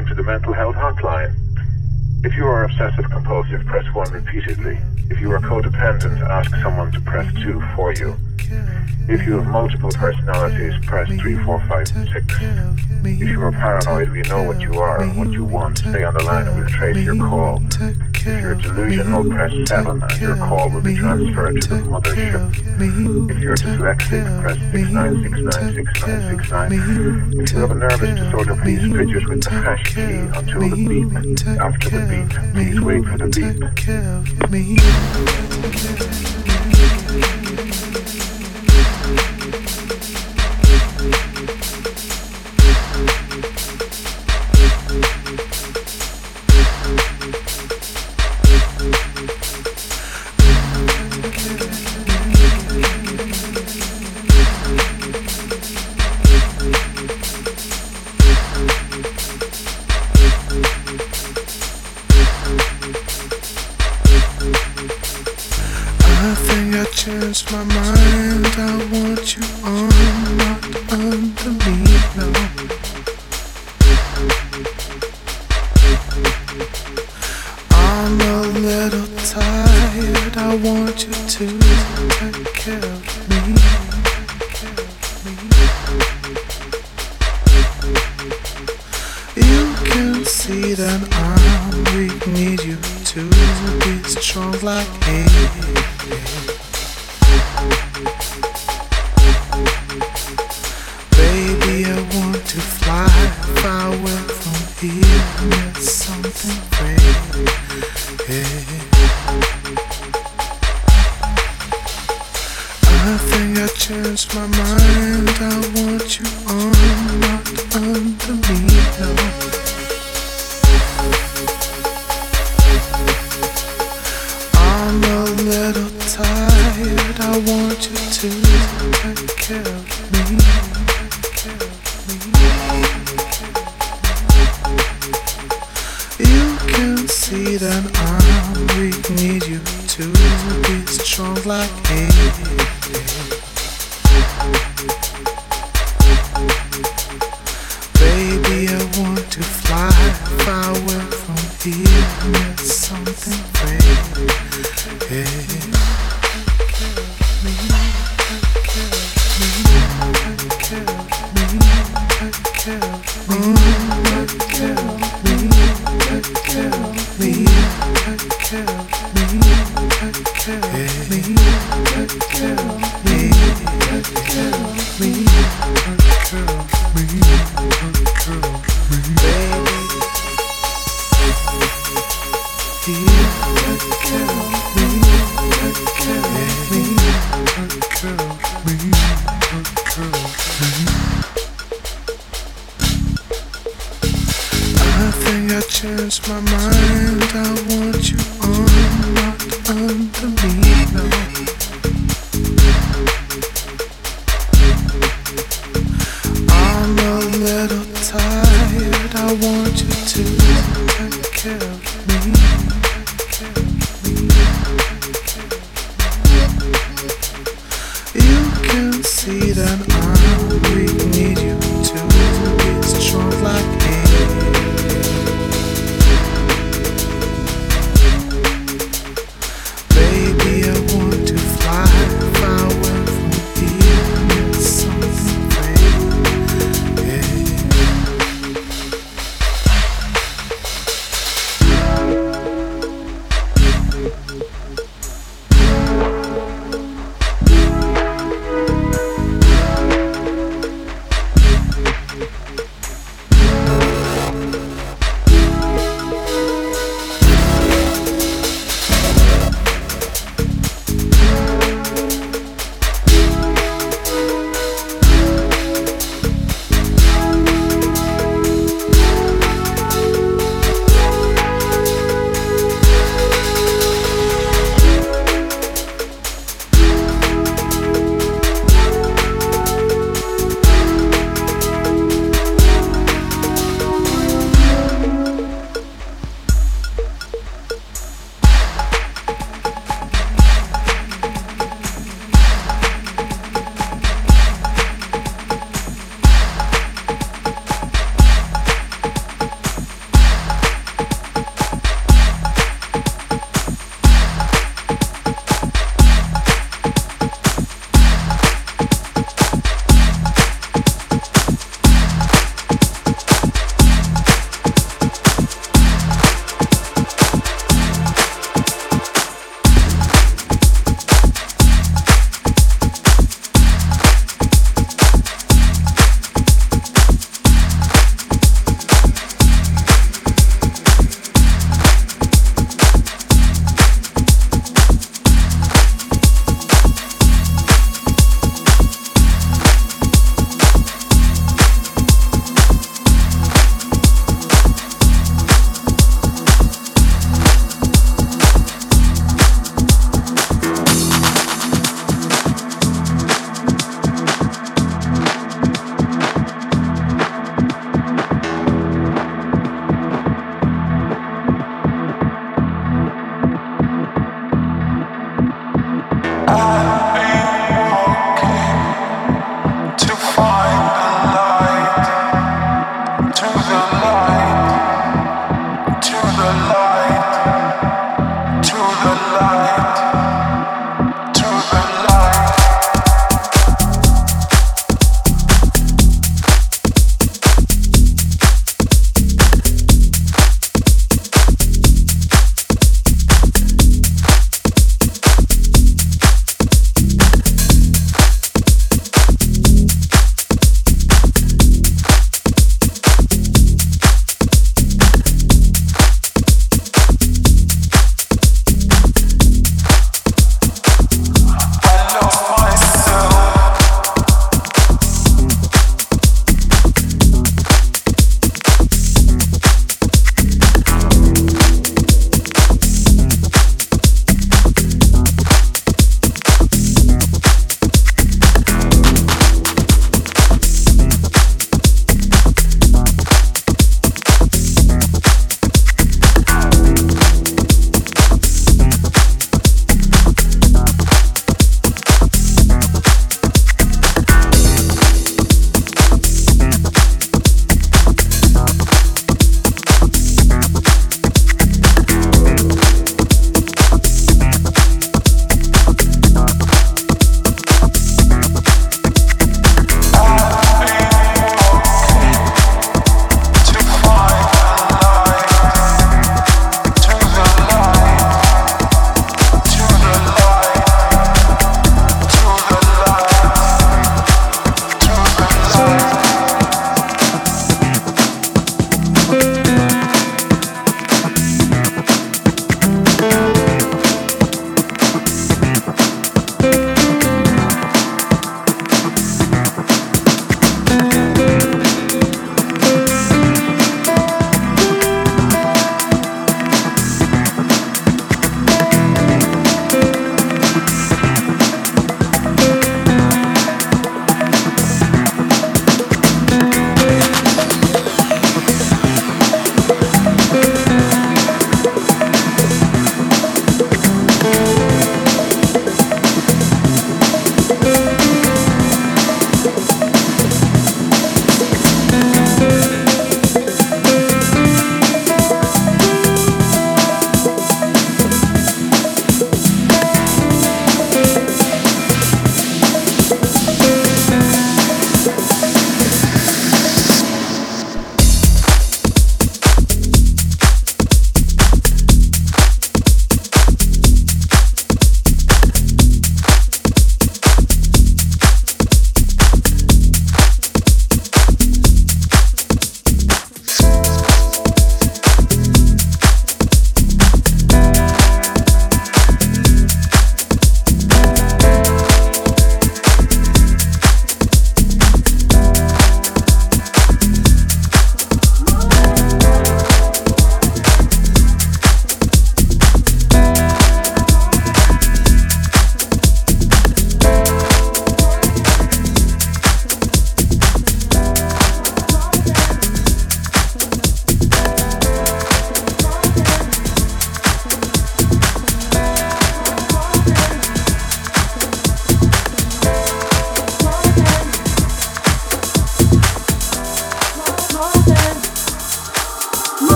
welcome to the Mental Health Hotline. If you are obsessive compulsive, press 1 repeatedly. If you are codependent, ask someone to press 2 for you. If you have multiple personalities, press 3, 4, 5, 6. If you are paranoid, we know what you are and what you want. Stay on the line and we'll trace your call. If you're delusional, press 7 and your call will be transferred to the mothership. If you're dyslexic, press 69696969. If you have a nervous disorder, please fidget with the hash key until the beep. After the beep, please wait for the beep. my mind.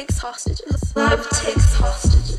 Takes hostages. Love takes hostages.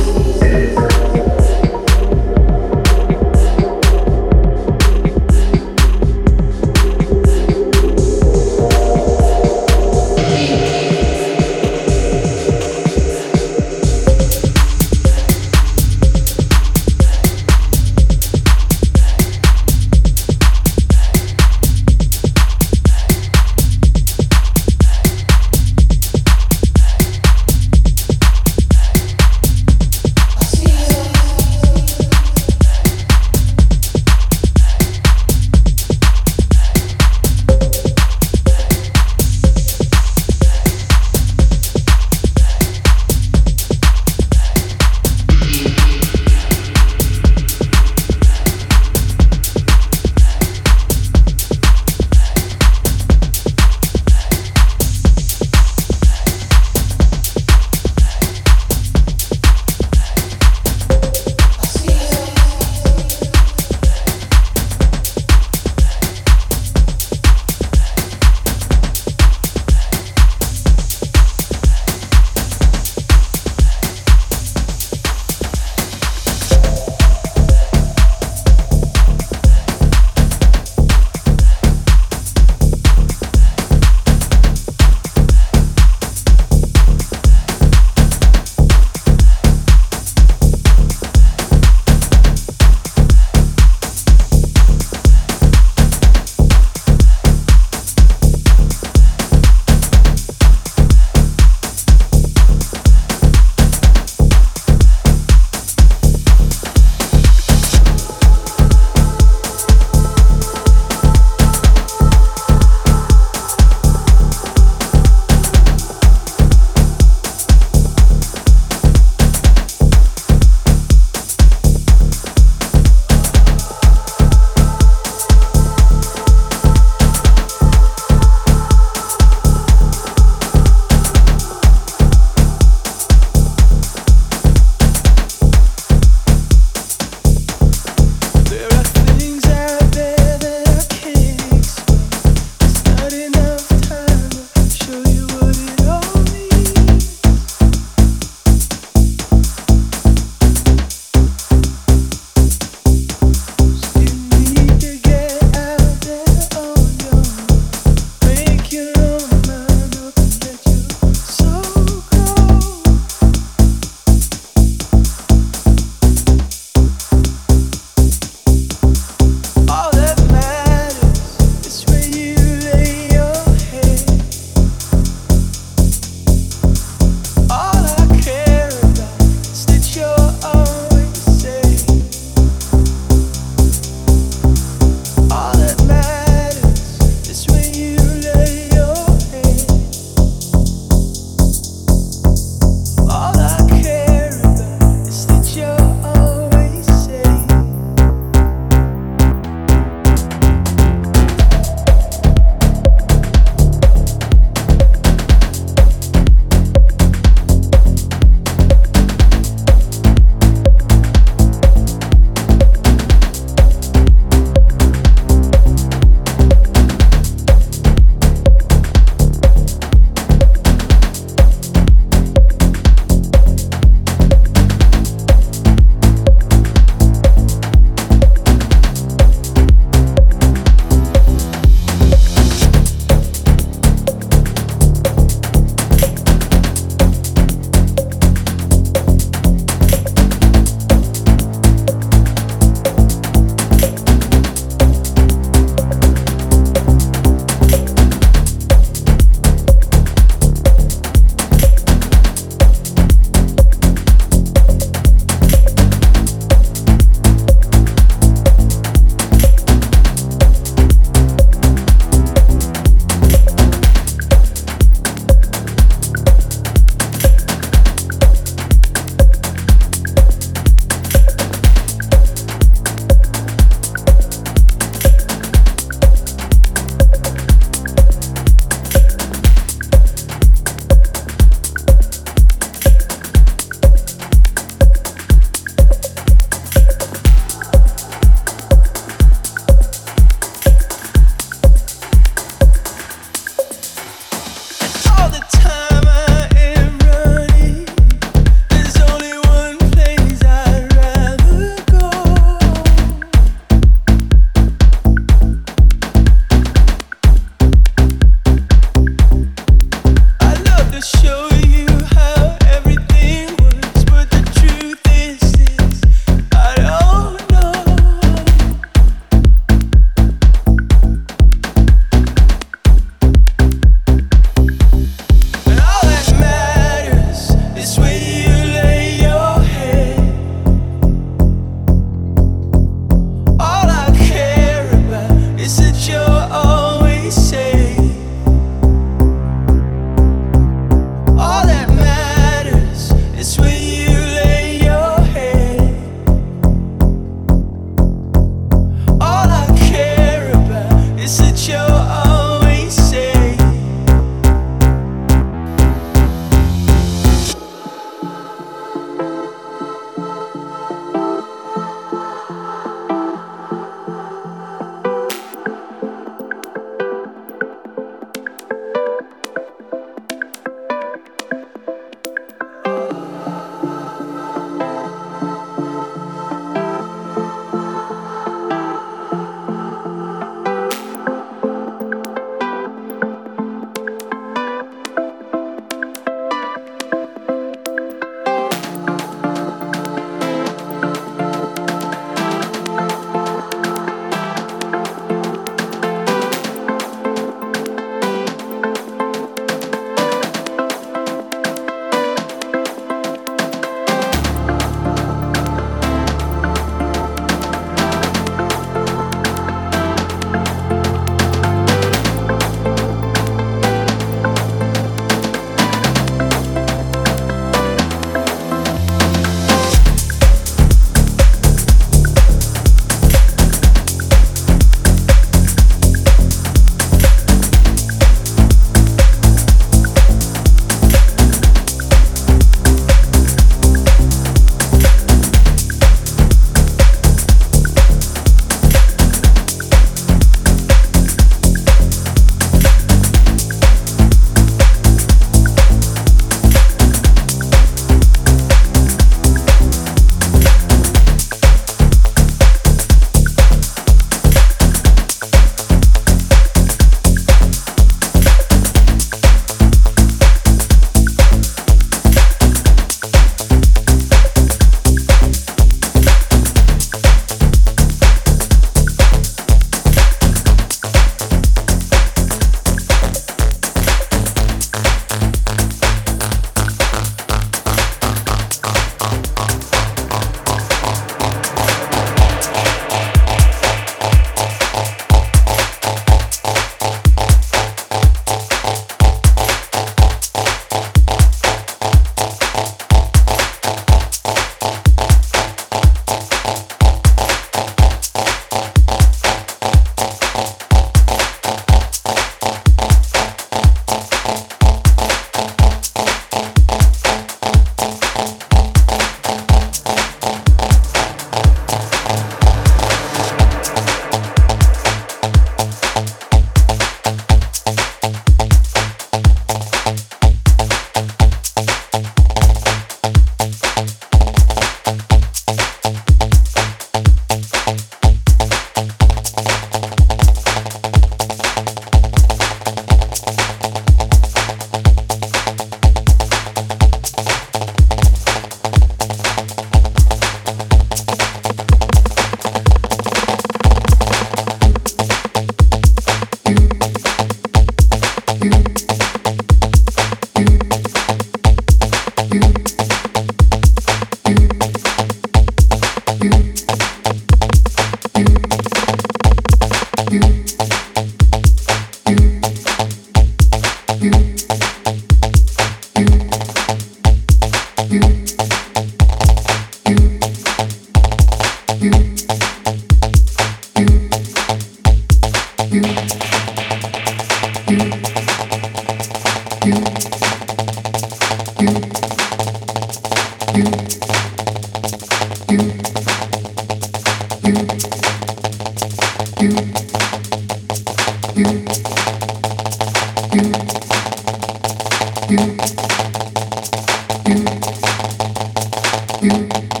Música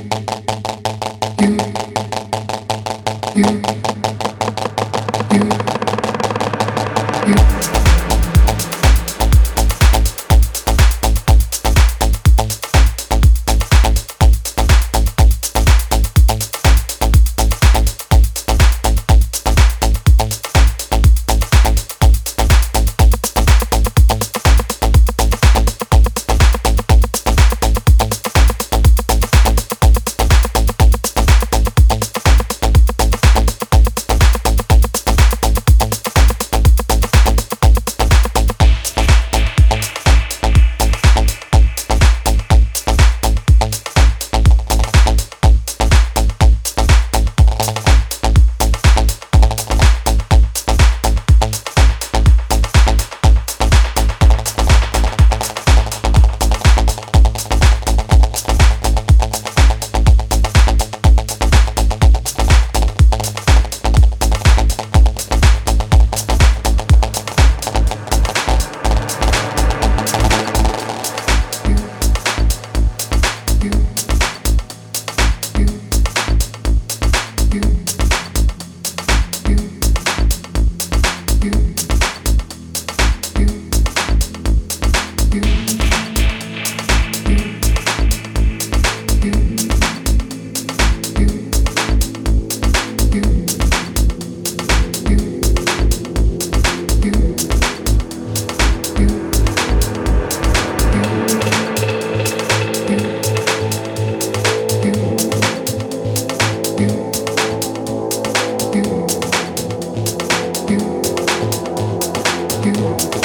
Thank